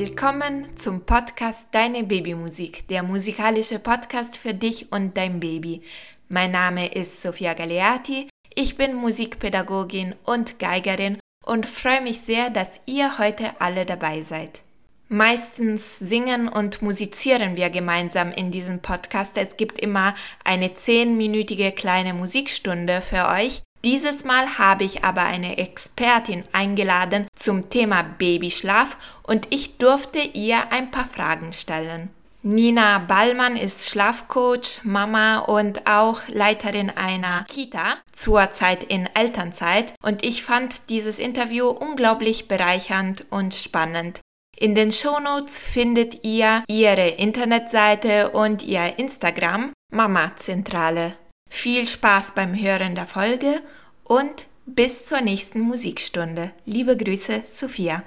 Willkommen zum Podcast Deine Babymusik, der musikalische Podcast für dich und dein Baby. Mein Name ist Sofia Galeati, ich bin Musikpädagogin und Geigerin und freue mich sehr, dass ihr heute alle dabei seid. Meistens singen und musizieren wir gemeinsam in diesem Podcast. Es gibt immer eine zehnminütige kleine Musikstunde für euch, dieses Mal habe ich aber eine Expertin eingeladen zum Thema Babyschlaf und ich durfte ihr ein paar Fragen stellen. Nina Ballmann ist Schlafcoach, Mama und auch Leiterin einer Kita, zurzeit in Elternzeit und ich fand dieses Interview unglaublich bereichernd und spannend. In den Shownotes findet ihr ihre Internetseite und ihr Instagram Mama Zentrale. Viel Spaß beim Hören der Folge und bis zur nächsten Musikstunde. Liebe Grüße, Sophia.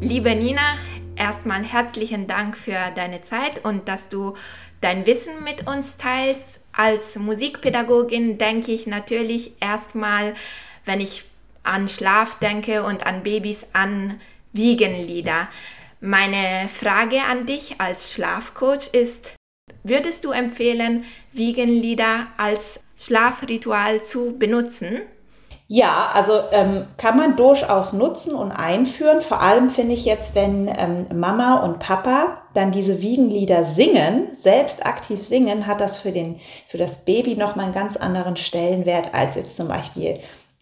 Liebe Nina, erstmal herzlichen Dank für deine Zeit und dass du dein Wissen mit uns teilst. Als Musikpädagogin denke ich natürlich erstmal, wenn ich an Schlaf denke und an Babys, an Wiegenlieder. Meine Frage an dich als Schlafcoach ist, würdest du empfehlen, Wiegenlieder als Schlafritual zu benutzen? Ja, also ähm, kann man durchaus nutzen und einführen. Vor allem finde ich jetzt, wenn ähm, Mama und Papa dann diese Wiegenlieder singen, selbst aktiv singen, hat das für, den, für das Baby nochmal einen ganz anderen Stellenwert als jetzt zum Beispiel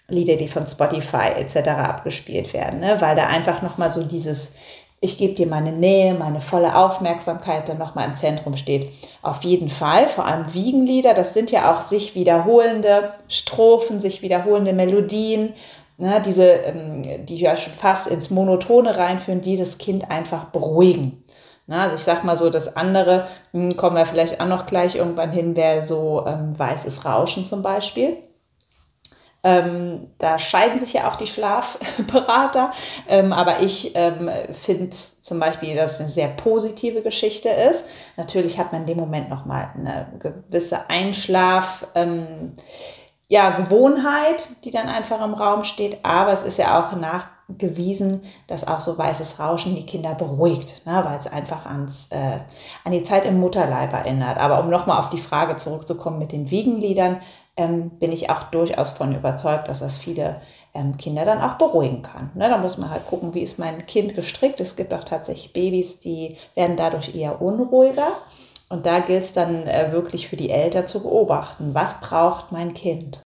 Lieder, die von Spotify etc. abgespielt werden, ne? weil da einfach nochmal so dieses ich gebe dir meine Nähe, meine volle Aufmerksamkeit dann nochmal im Zentrum steht. Auf jeden Fall, vor allem Wiegenlieder, das sind ja auch sich wiederholende Strophen, sich wiederholende Melodien, ne, diese, ähm, die ja schon fast ins Monotone reinführen, die das Kind einfach beruhigen. Na, also ich sag mal so, das andere, hm, kommen wir vielleicht auch noch gleich irgendwann hin, wäre so ähm, weißes Rauschen zum Beispiel. Ähm, da scheiden sich ja auch die Schlafberater. Ähm, aber ich ähm, finde zum Beispiel, dass es eine sehr positive Geschichte ist. Natürlich hat man in dem Moment nochmal eine gewisse Einschlaf. Ähm, ja, Gewohnheit, die dann einfach im Raum steht, aber es ist ja auch nachgewiesen, dass auch so weißes Rauschen die Kinder beruhigt, ne, weil es einfach ans, äh, an die Zeit im Mutterleib erinnert. Aber um nochmal auf die Frage zurückzukommen mit den Wiegenliedern, ähm, bin ich auch durchaus von überzeugt, dass das viele ähm, Kinder dann auch beruhigen kann. Ne, da muss man halt gucken, wie ist mein Kind gestrickt. Es gibt auch tatsächlich Babys, die werden dadurch eher unruhiger. Und da gilt es dann äh, wirklich für die Eltern zu beobachten, was braucht mein Kind.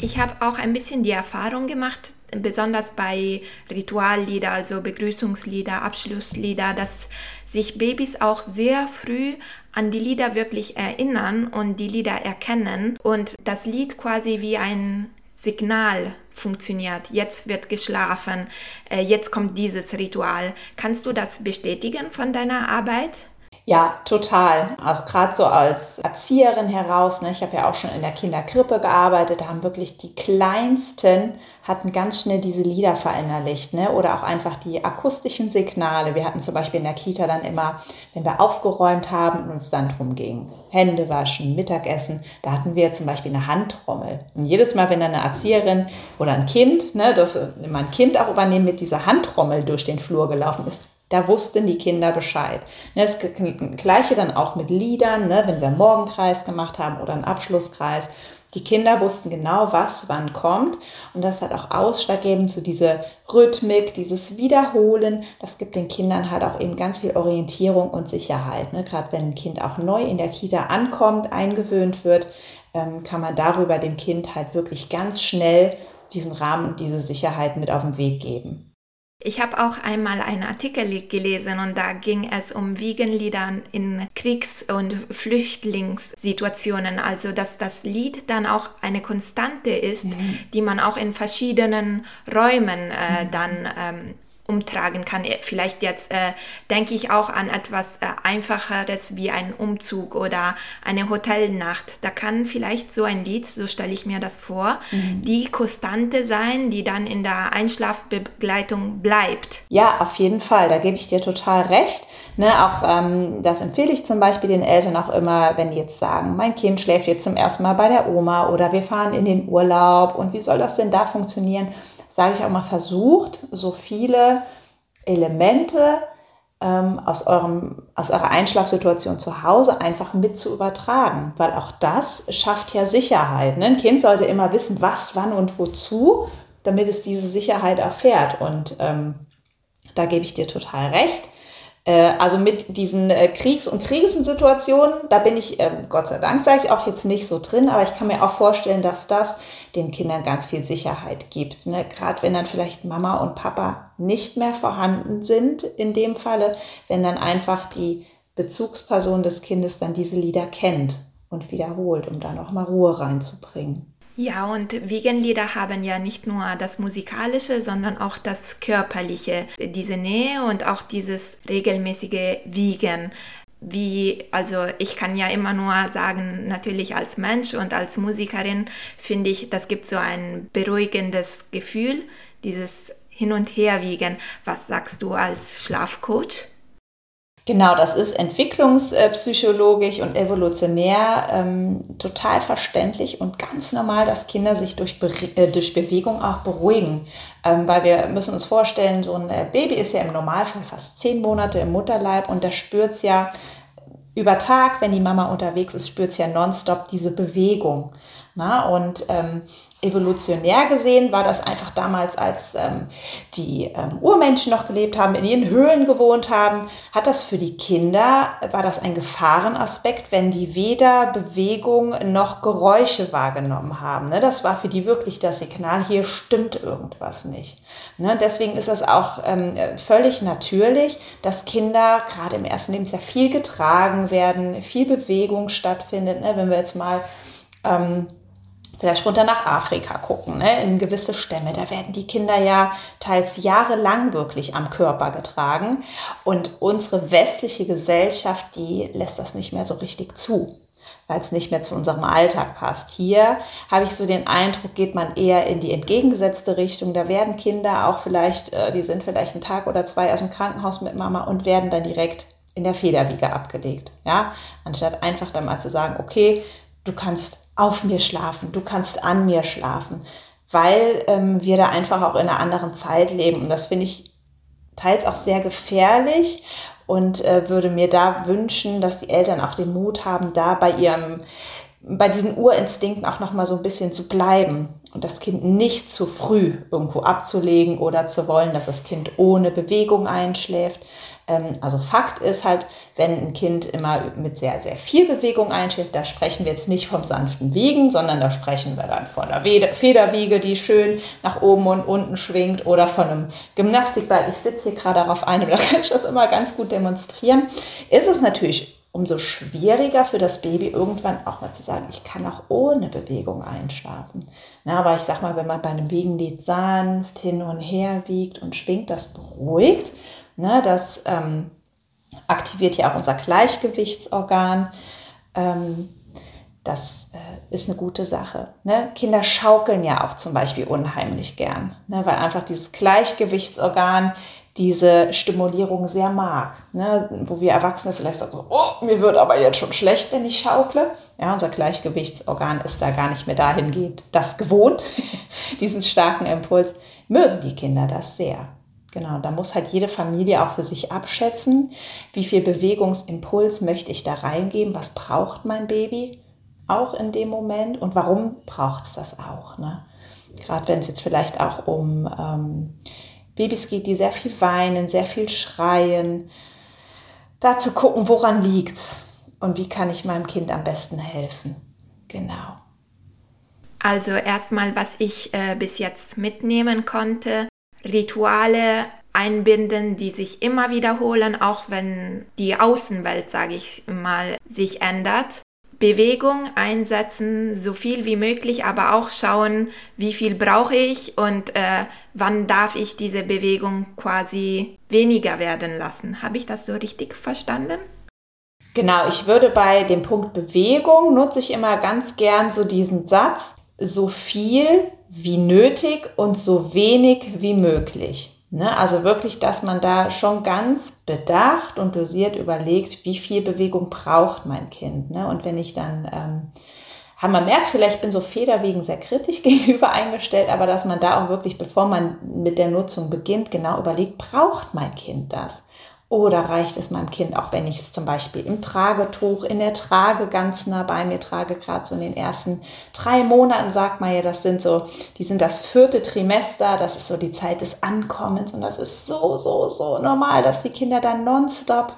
Ich habe auch ein bisschen die Erfahrung gemacht, besonders bei Rituallieder, also Begrüßungslieder, Abschlusslieder, dass sich Babys auch sehr früh an die Lieder wirklich erinnern und die Lieder erkennen und das Lied quasi wie ein Signal funktioniert. Jetzt wird geschlafen, äh, jetzt kommt dieses Ritual. Kannst du das bestätigen von deiner Arbeit? Ja, total. Auch gerade so als Erzieherin heraus. Ne? Ich habe ja auch schon in der Kinderkrippe gearbeitet. Da haben wirklich die Kleinsten hatten ganz schnell diese Lieder verinnerlicht. Ne? Oder auch einfach die akustischen Signale. Wir hatten zum Beispiel in der Kita dann immer, wenn wir aufgeräumt haben und uns dann drum ging, Hände waschen, Mittagessen, da hatten wir zum Beispiel eine Handtrommel. Und jedes Mal, wenn dann eine Erzieherin oder ein Kind, ne, das immer ein Kind auch übernehmen, mit dieser Handtrommel durch den Flur gelaufen ist, da wussten die Kinder Bescheid. Ne, das gleiche dann auch mit Liedern, ne, wenn wir einen Morgenkreis gemacht haben oder einen Abschlusskreis. Die Kinder wussten genau, was wann kommt. Und das hat auch ausschlaggebend so diese Rhythmik, dieses Wiederholen. Das gibt den Kindern halt auch eben ganz viel Orientierung und Sicherheit. Ne? Gerade wenn ein Kind auch neu in der Kita ankommt, eingewöhnt wird, ähm, kann man darüber dem Kind halt wirklich ganz schnell diesen Rahmen und diese Sicherheit mit auf den Weg geben. Ich habe auch einmal einen Artikel gelesen und da ging es um Wiegenlieder in Kriegs- und Flüchtlingssituationen. Also, dass das Lied dann auch eine Konstante ist, mhm. die man auch in verschiedenen Räumen äh, mhm. dann ähm, umtragen kann. Vielleicht jetzt äh, denke ich auch an etwas äh, Einfacheres wie ein Umzug oder eine Hotelnacht. Da kann vielleicht so ein Lied, so stelle ich mir das vor, mhm. die Konstante sein, die dann in der Einschlafbegleitung bleibt. Ja, auf jeden Fall. Da gebe ich dir total recht. Ne, auch ähm, das empfehle ich zum Beispiel den Eltern auch immer, wenn die jetzt sagen, mein Kind schläft jetzt zum ersten Mal bei der Oma oder wir fahren in den Urlaub und wie soll das denn da funktionieren? Sage ich auch mal, versucht, so viele Elemente ähm, aus, eurem, aus eurer Einschlafsituation zu Hause einfach mit zu übertragen, weil auch das schafft ja Sicherheit. Ne? Ein Kind sollte immer wissen, was, wann und wozu, damit es diese Sicherheit erfährt. Und ähm, da gebe ich dir total recht. Äh, also mit diesen äh, Kriegs- und Krisensituationen, da bin ich, ähm, Gott sei Dank, sage ich auch jetzt nicht so drin, aber ich kann mir auch vorstellen, dass das den Kindern ganz viel Sicherheit gibt. Ne? Gerade wenn dann vielleicht Mama und Papa nicht mehr vorhanden sind, in dem Falle, wenn dann einfach die Bezugsperson des Kindes dann diese Lieder kennt und wiederholt, um da nochmal Ruhe reinzubringen. Ja, und Wiegenlieder haben ja nicht nur das Musikalische, sondern auch das Körperliche, diese Nähe und auch dieses regelmäßige Wiegen. Wie, also ich kann ja immer nur sagen, natürlich als Mensch und als Musikerin finde ich, das gibt so ein beruhigendes Gefühl, dieses Hin- und Herwiegen. Was sagst du als Schlafcoach? Genau, das ist entwicklungspsychologisch und evolutionär ähm, total verständlich und ganz normal, dass Kinder sich durch, Be äh, durch Bewegung auch beruhigen. Ähm, weil wir müssen uns vorstellen, so ein äh, Baby ist ja im Normalfall fast zehn Monate im Mutterleib und der spürt es ja über Tag, wenn die Mama unterwegs ist, spürt es ja nonstop diese Bewegung. Na? Und ähm, evolutionär gesehen war das einfach damals, als ähm, die ähm, Urmenschen noch gelebt haben, in ihren Höhlen gewohnt haben, hat das für die Kinder, war das ein Gefahrenaspekt, wenn die weder Bewegung noch Geräusche wahrgenommen haben. Ne? Das war für die wirklich das Signal, hier stimmt irgendwas nicht. Ne? Deswegen ist es auch ähm, völlig natürlich, dass Kinder gerade im ersten Lebensjahr viel getragen werden, viel Bewegung stattfindet. Ne? Wenn wir jetzt mal ähm, vielleicht runter nach Afrika gucken, ne, in gewisse Stämme. Da werden die Kinder ja teils jahrelang wirklich am Körper getragen. Und unsere westliche Gesellschaft, die lässt das nicht mehr so richtig zu, weil es nicht mehr zu unserem Alltag passt. Hier habe ich so den Eindruck, geht man eher in die entgegengesetzte Richtung. Da werden Kinder auch vielleicht, äh, die sind vielleicht einen Tag oder zwei aus dem Krankenhaus mit Mama und werden dann direkt in der Federwiege abgelegt. Ja, anstatt einfach dann mal zu sagen, okay, du kannst auf mir schlafen, du kannst an mir schlafen, weil ähm, wir da einfach auch in einer anderen Zeit leben. Und das finde ich teils auch sehr gefährlich und äh, würde mir da wünschen, dass die Eltern auch den Mut haben, da bei ihrem bei diesen Urinstinkten auch noch mal so ein bisschen zu bleiben und das Kind nicht zu früh irgendwo abzulegen oder zu wollen, dass das Kind ohne Bewegung einschläft. Ähm, also Fakt ist halt, wenn ein Kind immer mit sehr, sehr viel Bewegung einschläft, da sprechen wir jetzt nicht vom sanften Wiegen, sondern da sprechen wir dann von einer Federwiege, die schön nach oben und unten schwingt oder von einem Gymnastikball. Ich sitze hier gerade darauf ein, da kann ich das immer ganz gut demonstrieren. Ist es natürlich umso schwieriger für das Baby irgendwann auch mal zu sagen, ich kann auch ohne Bewegung einschlafen. Na, aber ich sag mal, wenn man bei einem Wiegenlied sanft hin und her wiegt und schwingt, das beruhigt. Ne, das ähm, aktiviert ja auch unser Gleichgewichtsorgan. Ähm, das äh, ist eine gute Sache. Ne? Kinder schaukeln ja auch zum Beispiel unheimlich gern, ne? weil einfach dieses Gleichgewichtsorgan diese Stimulierung sehr mag. Ne? Wo wir Erwachsene vielleicht sagen, so, oh, mir wird aber jetzt schon schlecht, wenn ich schaukle. Ja, unser Gleichgewichtsorgan ist da gar nicht mehr dahingehend das gewohnt, diesen starken Impuls. Mögen die Kinder das sehr. Genau, da muss halt jede Familie auch für sich abschätzen, wie viel Bewegungsimpuls möchte ich da reingeben, was braucht mein Baby auch in dem Moment und warum braucht es das auch. Ne? Gerade wenn es jetzt vielleicht auch um ähm, Babys geht, die sehr viel weinen, sehr viel schreien. Da zu gucken, woran liegt's und wie kann ich meinem Kind am besten helfen. Genau. Also erstmal, was ich äh, bis jetzt mitnehmen konnte, Rituale einbinden, die sich immer wiederholen, auch wenn die Außenwelt, sage ich mal, sich ändert. Bewegung einsetzen, so viel wie möglich, aber auch schauen, wie viel brauche ich und äh, wann darf ich diese Bewegung quasi weniger werden lassen. Habe ich das so richtig verstanden? Genau, ich würde bei dem Punkt Bewegung nutze ich immer ganz gern so diesen Satz, so viel wie nötig und so wenig wie möglich. Ne? Also wirklich, dass man da schon ganz bedacht und dosiert überlegt, wie viel Bewegung braucht mein Kind. Ne? Und wenn ich dann, ähm, man merkt vielleicht, ich bin so federwegen sehr kritisch gegenüber eingestellt, aber dass man da auch wirklich, bevor man mit der Nutzung beginnt, genau überlegt, braucht mein Kind das? Oder reicht es meinem Kind, auch wenn ich es zum Beispiel im Tragetuch, in der Trage ganz nah bei mir trage, gerade so in den ersten drei Monaten, sagt man ja, das sind so, die sind das vierte Trimester, das ist so die Zeit des Ankommens und das ist so, so, so normal, dass die Kinder dann nonstop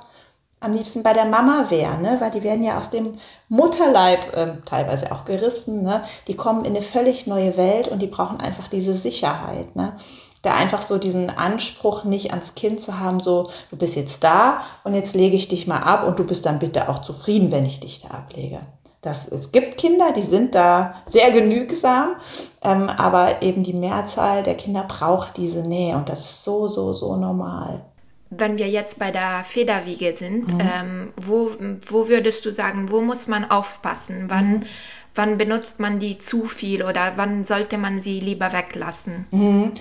am liebsten bei der Mama wären, ne? weil die werden ja aus dem Mutterleib äh, teilweise auch gerissen, ne? die kommen in eine völlig neue Welt und die brauchen einfach diese Sicherheit. Ne? Da einfach so diesen Anspruch nicht ans Kind zu haben, so du bist jetzt da und jetzt lege ich dich mal ab und du bist dann bitte auch zufrieden, wenn ich dich da ablege. Das, es gibt Kinder, die sind da sehr genügsam, ähm, aber eben die Mehrzahl der Kinder braucht diese Nähe und das ist so, so, so normal. Wenn wir jetzt bei der Federwiege sind, mhm. ähm, wo, wo würdest du sagen, wo muss man aufpassen? Wann mhm wann benutzt man die zu viel oder wann sollte man sie lieber weglassen? Mhm.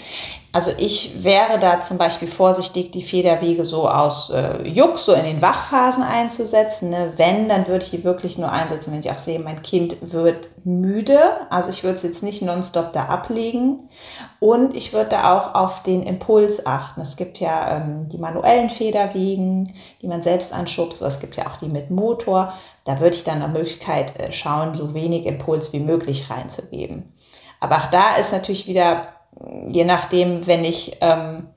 Also ich wäre da zum Beispiel vorsichtig, die Federwege so aus äh, Juck so in den Wachphasen einzusetzen. Ne? Wenn, dann würde ich die wirklich nur einsetzen, wenn ich auch sehe, mein Kind wird müde. Also ich würde es jetzt nicht nonstop da ablegen. Und ich würde da auch auf den Impuls achten. Es gibt ja ähm, die manuellen Federwegen, die man selbst anschubst. Es gibt ja auch die mit Motor. Da würde ich dann nach Möglichkeit äh, schauen, so wenig Impuls wie möglich reinzugeben. Aber auch da ist natürlich wieder je nachdem, wenn ich ähm,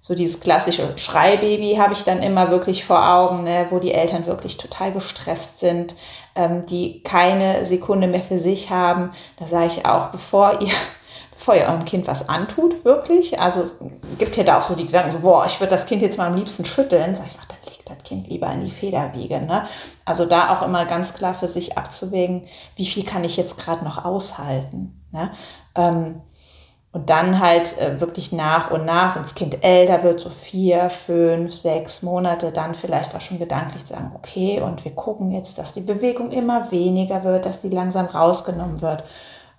so dieses klassische Schreibaby habe ich dann immer wirklich vor Augen, ne, wo die Eltern wirklich total gestresst sind, ähm, die keine Sekunde mehr für sich haben. Da sage ich auch, bevor ihr bevor ihr eurem Kind was antut, wirklich. Also es gibt ja da auch so die Gedanken, so, boah, ich würde das Kind jetzt mal am liebsten schütteln. Sag ich, Kind lieber in die Federwiege. Ne? Also da auch immer ganz klar für sich abzuwägen, wie viel kann ich jetzt gerade noch aushalten. Ne? Ähm, und dann halt äh, wirklich nach und nach, wenn das Kind älter wird, so vier, fünf, sechs Monate, dann vielleicht auch schon gedanklich sagen, okay, und wir gucken jetzt, dass die Bewegung immer weniger wird, dass die langsam rausgenommen wird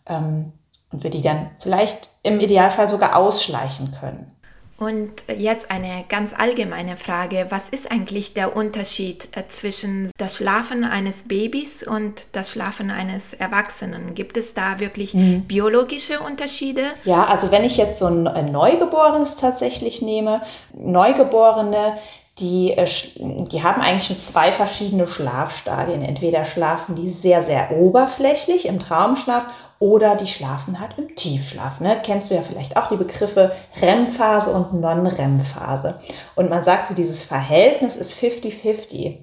ähm, und wir die dann vielleicht im Idealfall sogar ausschleichen können. Und jetzt eine ganz allgemeine Frage. Was ist eigentlich der Unterschied äh, zwischen das Schlafen eines Babys und das Schlafen eines Erwachsenen? Gibt es da wirklich mhm. biologische Unterschiede? Ja, also wenn ich jetzt so ein Neugeborenes tatsächlich nehme, Neugeborene, die, äh, die haben eigentlich schon zwei verschiedene Schlafstadien. Entweder schlafen die sehr, sehr oberflächlich im Traumschlaf oder die schlafen halt im Tiefschlaf. Ne? Kennst du ja vielleicht auch die Begriffe REM-Phase und Non-REM-Phase. Und man sagt so, dieses Verhältnis ist 50-50.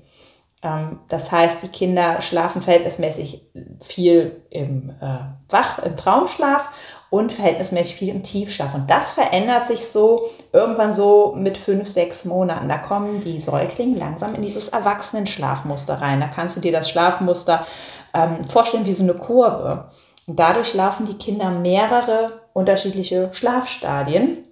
Ähm, das heißt, die Kinder schlafen verhältnismäßig viel im äh, Wach, im Traumschlaf und verhältnismäßig viel im Tiefschlaf. Und das verändert sich so irgendwann so mit fünf, sechs Monaten. Da kommen die Säuglinge langsam in dieses Erwachsenenschlafmuster rein. Da kannst du dir das Schlafmuster ähm, vorstellen wie so eine Kurve. Und dadurch laufen die Kinder mehrere unterschiedliche Schlafstadien.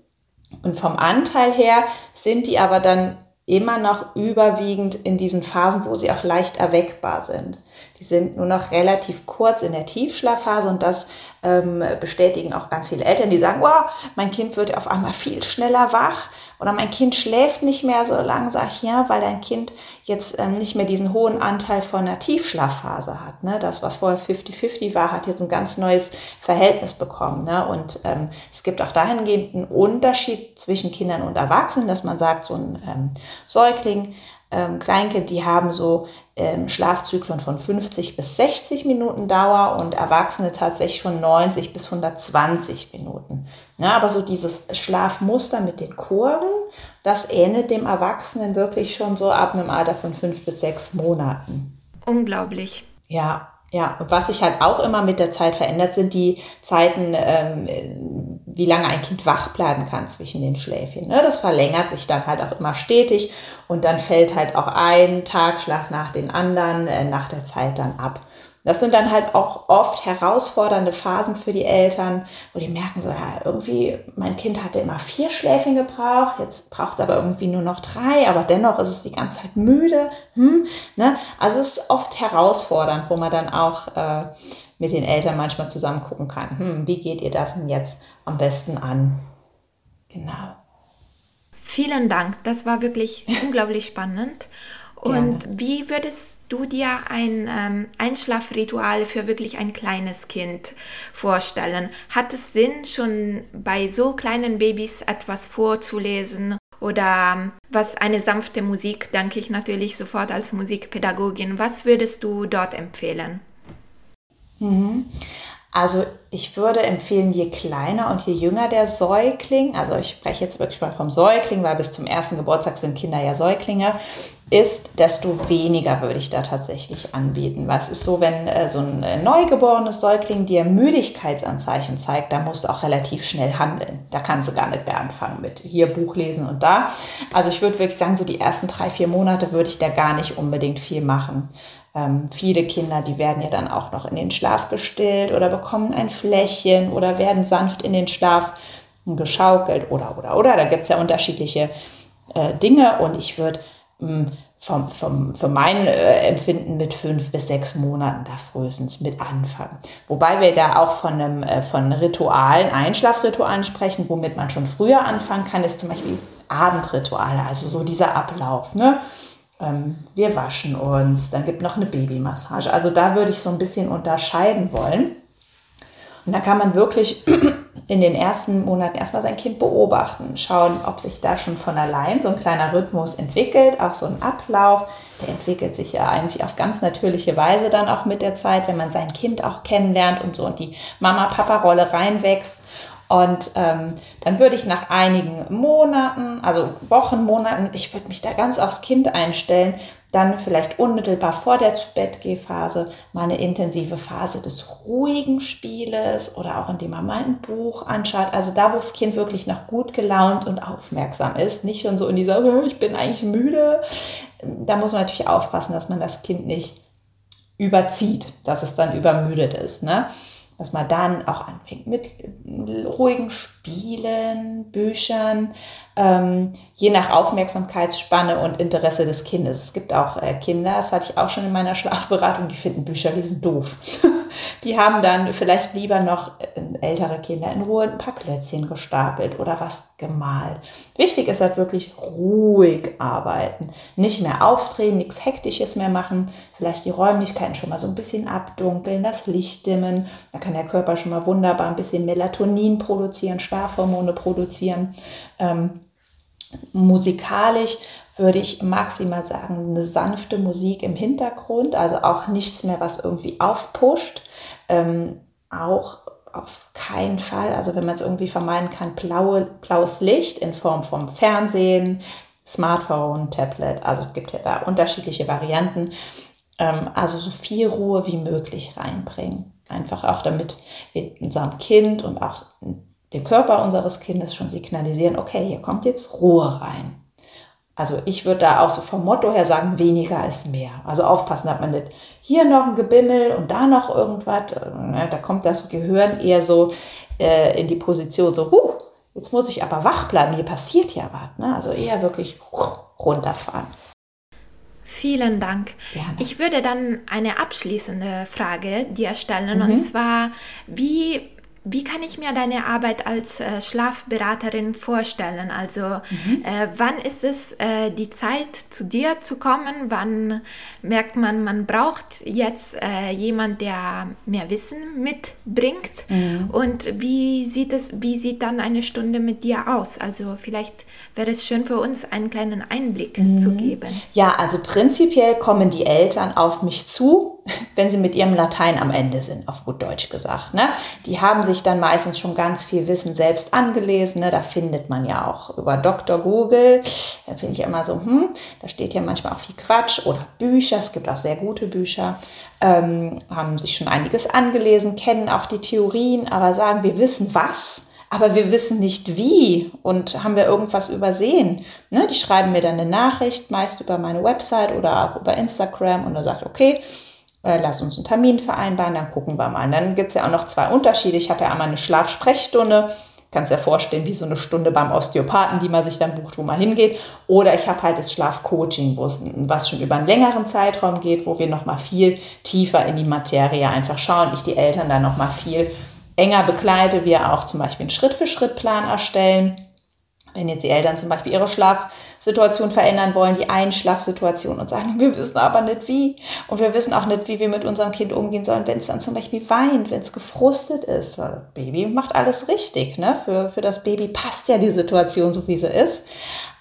Und vom Anteil her sind die aber dann immer noch überwiegend in diesen Phasen, wo sie auch leicht erweckbar sind. Die sind nur noch relativ kurz in der Tiefschlafphase und das ähm, bestätigen auch ganz viele Eltern, die sagen, wow, mein Kind wird auf einmal viel schneller wach oder mein Kind schläft nicht mehr so lange, sage ich ja, weil dein Kind jetzt ähm, nicht mehr diesen hohen Anteil von einer Tiefschlafphase hat. Ne? Das, was vorher 50-50 war, hat jetzt ein ganz neues Verhältnis bekommen. Ne? Und ähm, es gibt auch dahingehend einen Unterschied zwischen Kindern und Erwachsenen, dass man sagt, so ein ähm, Säugling ähm, Kleinkind, die haben so Schlafzyklen von 50 bis 60 Minuten Dauer und Erwachsene tatsächlich von 90 bis 120 Minuten. Ja, aber so dieses Schlafmuster mit den Kurven, das ähnelt dem Erwachsenen wirklich schon so ab einem Alter von fünf bis sechs Monaten. Unglaublich. Ja, ja, und was sich halt auch immer mit der Zeit verändert, sind die Zeiten, ähm, wie lange ein Kind wach bleiben kann zwischen den Schläfchen. Ne? Das verlängert sich dann halt auch immer stetig und dann fällt halt auch ein Tagschlag nach den anderen äh, nach der Zeit dann ab. Das sind dann halt auch oft herausfordernde Phasen für die Eltern, wo die merken so, ja, irgendwie, mein Kind hatte immer vier Schläfchen gebraucht, jetzt braucht es aber irgendwie nur noch drei, aber dennoch ist es die ganze Zeit müde. Hm, ne? Also es ist oft herausfordernd, wo man dann auch äh, mit den Eltern manchmal zusammen gucken kann, hm, wie geht ihr das denn jetzt am besten an? Genau. Vielen Dank, das war wirklich unglaublich spannend. Und Gerne. wie würdest du dir ein ähm, Einschlafritual für wirklich ein kleines Kind vorstellen? Hat es Sinn, schon bei so kleinen Babys etwas vorzulesen? Oder ähm, was eine sanfte Musik, denke ich natürlich sofort als Musikpädagogin. Was würdest du dort empfehlen? Mhm. Also ich würde empfehlen, je kleiner und je jünger der Säugling, also ich spreche jetzt wirklich mal vom Säugling, weil bis zum ersten Geburtstag sind Kinder ja Säuglinge, ist, desto weniger würde ich da tatsächlich anbieten. Was ist so, wenn äh, so ein äh, neugeborenes Säugling dir Müdigkeitsanzeichen zeigt, da musst du auch relativ schnell handeln. Da kannst du gar nicht mehr anfangen mit hier Buch lesen und da. Also ich würde wirklich sagen, so die ersten drei, vier Monate würde ich da gar nicht unbedingt viel machen. Ähm, viele Kinder, die werden ja dann auch noch in den Schlaf gestillt oder bekommen ein Fläschchen oder werden sanft in den Schlaf geschaukelt oder, oder, oder. Da gibt es ja unterschiedliche äh, Dinge und ich würde vom, vom, für mein äh, Empfinden mit fünf bis sechs Monaten da frühestens mit anfangen. Wobei wir da auch von, einem, äh, von Ritualen, Einschlafritualen sprechen, womit man schon früher anfangen kann, ist zum Beispiel Abendrituale, also so dieser Ablauf. Ne? Ähm, wir waschen uns, dann gibt noch eine Babymassage. Also da würde ich so ein bisschen unterscheiden wollen. Und da kann man wirklich in den ersten Monaten erstmal sein Kind beobachten, schauen, ob sich da schon von allein so ein kleiner Rhythmus entwickelt, auch so ein Ablauf. Der entwickelt sich ja eigentlich auf ganz natürliche Weise dann auch mit der Zeit, wenn man sein Kind auch kennenlernt und so und die Mama-Papa-Rolle reinwächst. Und ähm, dann würde ich nach einigen Monaten, also Wochen, Monaten, ich würde mich da ganz aufs Kind einstellen, dann vielleicht unmittelbar vor der Zu-Bett-Geh-Phase mal eine intensive Phase des ruhigen Spieles oder auch indem man mal ein Buch anschaut. Also da, wo das Kind wirklich noch gut gelaunt und aufmerksam ist, nicht schon so in dieser, oh, ich bin eigentlich müde. Da muss man natürlich aufpassen, dass man das Kind nicht überzieht, dass es dann übermüdet ist. Ne? Dass man dann auch anfängt mit ruhigen Spielen, Büchern, ähm, je nach Aufmerksamkeitsspanne und Interesse des Kindes. Es gibt auch äh, Kinder, das hatte ich auch schon in meiner Schlafberatung, die finden Bücher lesen doof. die haben dann vielleicht lieber noch äh, ältere Kinder in Ruhe ein paar Klötzchen gestapelt oder was gemalt. Wichtig ist halt wirklich ruhig arbeiten. Nicht mehr aufdrehen, nichts Hektisches mehr machen. Vielleicht die Räumlichkeiten schon mal so ein bisschen abdunkeln, das Licht dimmen. Da kann der Körper schon mal wunderbar ein bisschen Melatonin produzieren, Schlafhormone produzieren. Ähm, musikalisch würde ich maximal sagen, eine sanfte Musik im Hintergrund, also auch nichts mehr, was irgendwie aufpusht. Ähm, auch auf keinen Fall, also wenn man es irgendwie vermeiden kann, blaue, blaues Licht in Form vom Fernsehen, Smartphone, Tablet, also es gibt ja da unterschiedliche Varianten. Ähm, also so viel Ruhe wie möglich reinbringen. Einfach auch damit wir unserem Kind und auch dem Körper unseres Kindes schon signalisieren, okay, hier kommt jetzt Ruhe rein. Also ich würde da auch so vom Motto her sagen, weniger ist mehr. Also aufpassen, hat man nicht hier noch ein Gebimmel und da noch irgendwas. Ne, da kommt das Gehirn eher so äh, in die Position, so, huh, jetzt muss ich aber wach bleiben, hier passiert ja was. Ne? Also eher wirklich runterfahren. Vielen Dank. Gerne. Ich würde dann eine abschließende Frage dir stellen, mhm. und zwar, wie wie kann ich mir deine Arbeit als äh, Schlafberaterin vorstellen? Also mhm. äh, wann ist es äh, die Zeit, zu dir zu kommen? Wann merkt man, man braucht jetzt äh, jemand, der mehr Wissen mitbringt? Mhm. Und wie sieht es, wie sieht dann eine Stunde mit dir aus? Also vielleicht wäre es schön für uns, einen kleinen Einblick mhm. zu geben. Ja, also prinzipiell kommen die Eltern auf mich zu, wenn sie mit ihrem Latein am Ende sind, auf gut Deutsch gesagt. Ne? Die haben sich dann meistens schon ganz viel Wissen selbst angelesen. Ne? Da findet man ja auch über Dr. Google. Da finde ich immer so, hm, da steht ja manchmal auch viel Quatsch oder Bücher. Es gibt auch sehr gute Bücher. Ähm, haben sich schon einiges angelesen, kennen auch die Theorien, aber sagen, wir wissen was aber wir wissen nicht wie und haben wir irgendwas übersehen. Ne? Die schreiben mir dann eine Nachricht, meist über meine Website oder auch über Instagram und dann sagt, okay, äh, lass uns einen Termin vereinbaren, dann gucken wir mal. Und dann gibt es ja auch noch zwei Unterschiede. Ich habe ja einmal eine Schlafsprechstunde, kannst dir vorstellen, wie so eine Stunde beim Osteopathen, die man sich dann bucht, wo man hingeht. Oder ich habe halt das Schlafcoaching, wo es was schon über einen längeren Zeitraum geht, wo wir nochmal viel tiefer in die Materie einfach schauen. Ich die Eltern dann nochmal viel enger begleite, wir auch zum Beispiel einen Schritt-für-Schritt-Plan erstellen wenn jetzt die Eltern zum Beispiel ihre Schlafsituation verändern wollen, die Einschlafsituation und sagen, wir wissen aber nicht wie. Und wir wissen auch nicht, wie wir mit unserem Kind umgehen sollen, wenn es dann zum Beispiel weint, wenn es gefrustet ist. Weil Baby macht alles richtig. Ne? Für, für das Baby passt ja die Situation so, wie sie ist.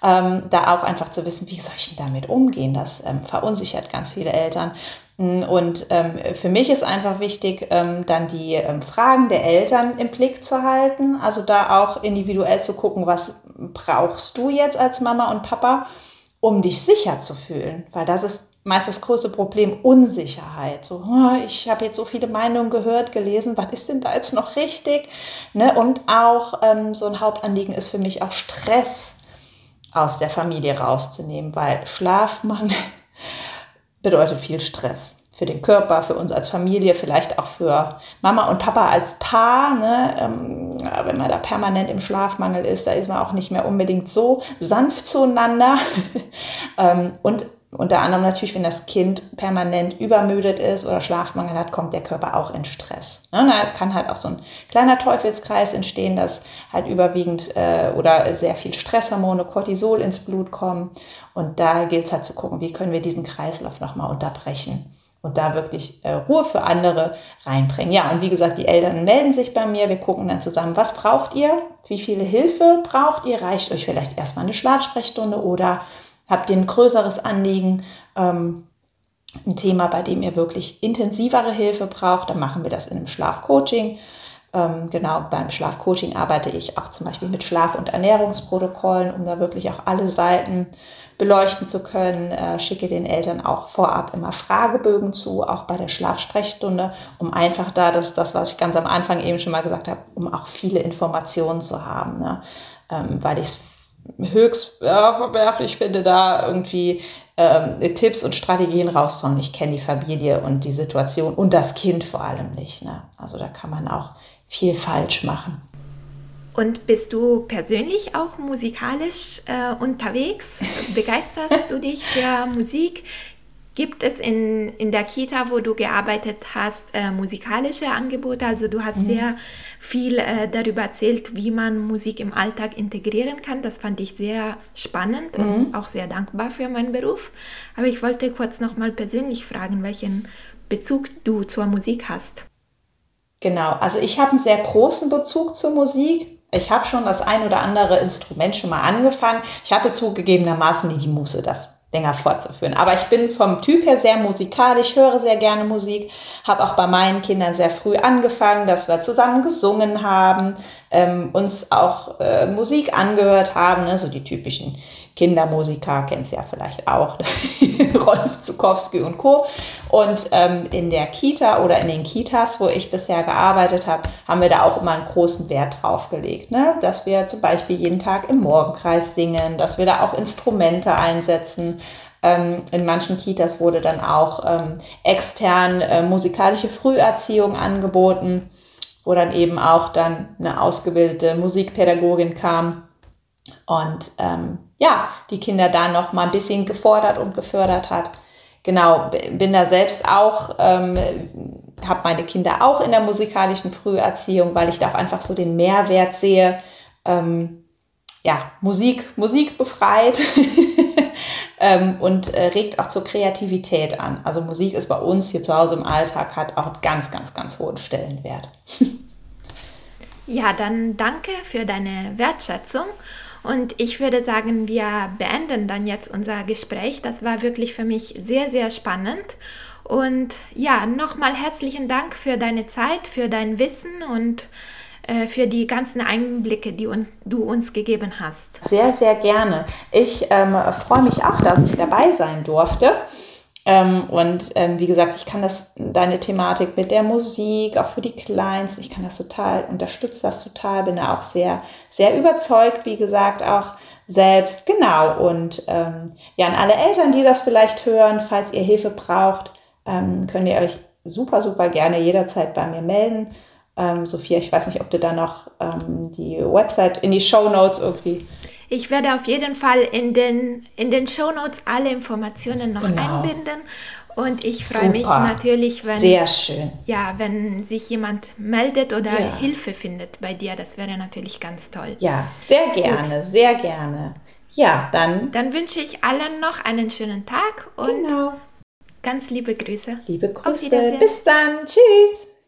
Ähm, da auch einfach zu wissen, wie soll ich denn damit umgehen, das ähm, verunsichert ganz viele Eltern. Und ähm, für mich ist einfach wichtig, ähm, dann die ähm, Fragen der Eltern im Blick zu halten. Also da auch individuell zu gucken, was brauchst du jetzt als Mama und Papa, um dich sicher zu fühlen. Weil das ist meist das größte Problem, Unsicherheit. So, oh, ich habe jetzt so viele Meinungen gehört, gelesen, was ist denn da jetzt noch richtig? Ne? Und auch ähm, so ein Hauptanliegen ist für mich auch Stress aus der Familie rauszunehmen, weil Schlafmangel bedeutet viel Stress für den Körper, für uns als Familie, vielleicht auch für Mama und Papa als Paar. Ne? Ähm, wenn man da permanent im Schlafmangel ist, da ist man auch nicht mehr unbedingt so sanft zueinander. ähm, und unter anderem natürlich, wenn das Kind permanent übermüdet ist oder Schlafmangel hat, kommt der Körper auch in Stress. Ne? Da kann halt auch so ein kleiner Teufelskreis entstehen, dass halt überwiegend äh, oder sehr viel Stresshormone, Cortisol ins Blut kommen. Und da gilt es halt zu gucken, wie können wir diesen Kreislauf nochmal unterbrechen und da wirklich äh, Ruhe für andere reinbringen. Ja, und wie gesagt, die Eltern melden sich bei mir, wir gucken dann zusammen, was braucht ihr, wie viele Hilfe braucht ihr, reicht euch vielleicht erstmal eine Schlafsprechstunde oder habt ihr ein größeres Anliegen, ähm, ein Thema, bei dem ihr wirklich intensivere Hilfe braucht, dann machen wir das in einem Schlafcoaching. Ähm, genau, beim Schlafcoaching arbeite ich auch zum Beispiel mit Schlaf- und Ernährungsprotokollen, um da wirklich auch alle Seiten beleuchten zu können. Äh, schicke den Eltern auch vorab immer Fragebögen zu, auch bei der Schlafsprechstunde, um einfach da, das das, was ich ganz am Anfang eben schon mal gesagt habe, um auch viele Informationen zu haben. Ne? Ähm, weil ich es höchst ja, verwerflich finde, da irgendwie ähm, Tipps und Strategien rauszuhauen. Ich kenne die Familie und die Situation und das Kind vor allem nicht. Ne? Also da kann man auch viel falsch machen. Und bist du persönlich auch musikalisch äh, unterwegs? Begeisterst du dich für Musik? Gibt es in, in der Kita, wo du gearbeitet hast, äh, musikalische Angebote? Also du hast mhm. sehr viel äh, darüber erzählt, wie man Musik im Alltag integrieren kann. Das fand ich sehr spannend mhm. und auch sehr dankbar für meinen Beruf. Aber ich wollte kurz nochmal persönlich fragen, welchen Bezug du zur Musik hast. Genau, also ich habe einen sehr großen Bezug zur Musik. Ich habe schon das ein oder andere Instrument schon mal angefangen. Ich hatte zugegebenermaßen nie die Muße, das länger fortzuführen. Aber ich bin vom Typ her sehr musikalisch, höre sehr gerne Musik, habe auch bei meinen Kindern sehr früh angefangen, dass wir zusammen gesungen haben, ähm, uns auch äh, Musik angehört haben, ne? so die typischen Kindermusiker, kennst ja vielleicht auch, Rolf Zukowski und Co. Und ähm, in der Kita oder in den Kitas, wo ich bisher gearbeitet habe, haben wir da auch immer einen großen Wert drauf gelegt, ne? dass wir zum Beispiel jeden Tag im Morgenkreis singen, dass wir da auch Instrumente einsetzen. Ähm, in manchen Kitas wurde dann auch ähm, extern äh, musikalische Früherziehung angeboten, wo dann eben auch dann eine ausgebildete Musikpädagogin kam und ähm, ja, die Kinder da noch mal ein bisschen gefordert und gefördert hat. Genau, bin da selbst auch, ähm, habe meine Kinder auch in der musikalischen Früherziehung, weil ich da auch einfach so den Mehrwert sehe. Ähm, ja, Musik, Musik befreit ähm, und äh, regt auch zur Kreativität an. Also Musik ist bei uns hier zu Hause im Alltag, hat auch ganz, ganz, ganz hohen Stellenwert. ja, dann danke für deine Wertschätzung. Und ich würde sagen, wir beenden dann jetzt unser Gespräch. Das war wirklich für mich sehr, sehr spannend. Und ja, nochmal herzlichen Dank für deine Zeit, für dein Wissen und äh, für die ganzen Einblicke, die uns, du uns gegeben hast. Sehr, sehr gerne. Ich ähm, freue mich auch, dass ich dabei sein durfte. Ähm, und ähm, wie gesagt, ich kann das, deine Thematik mit der Musik, auch für die Kleinsten, ich kann das total, unterstütze das total, bin da auch sehr, sehr überzeugt, wie gesagt, auch selbst. Genau. Und ähm, ja, an alle Eltern, die das vielleicht hören, falls ihr Hilfe braucht, ähm, könnt ihr euch super, super gerne jederzeit bei mir melden. Ähm, Sophia, ich weiß nicht, ob du da noch ähm, die Website in die Show Notes irgendwie. Ich werde auf jeden Fall in den, in den Show Notes alle Informationen noch genau. einbinden. Und ich freue mich natürlich, wenn, Sehr schön. Ja, wenn sich jemand meldet oder ja. Hilfe findet bei dir. Das wäre natürlich ganz toll. Ja, sehr gerne, Gut. sehr gerne. Ja, dann. Dann wünsche ich allen noch einen schönen Tag und genau. ganz liebe Grüße. Liebe Grüße. Bis dann. Tschüss.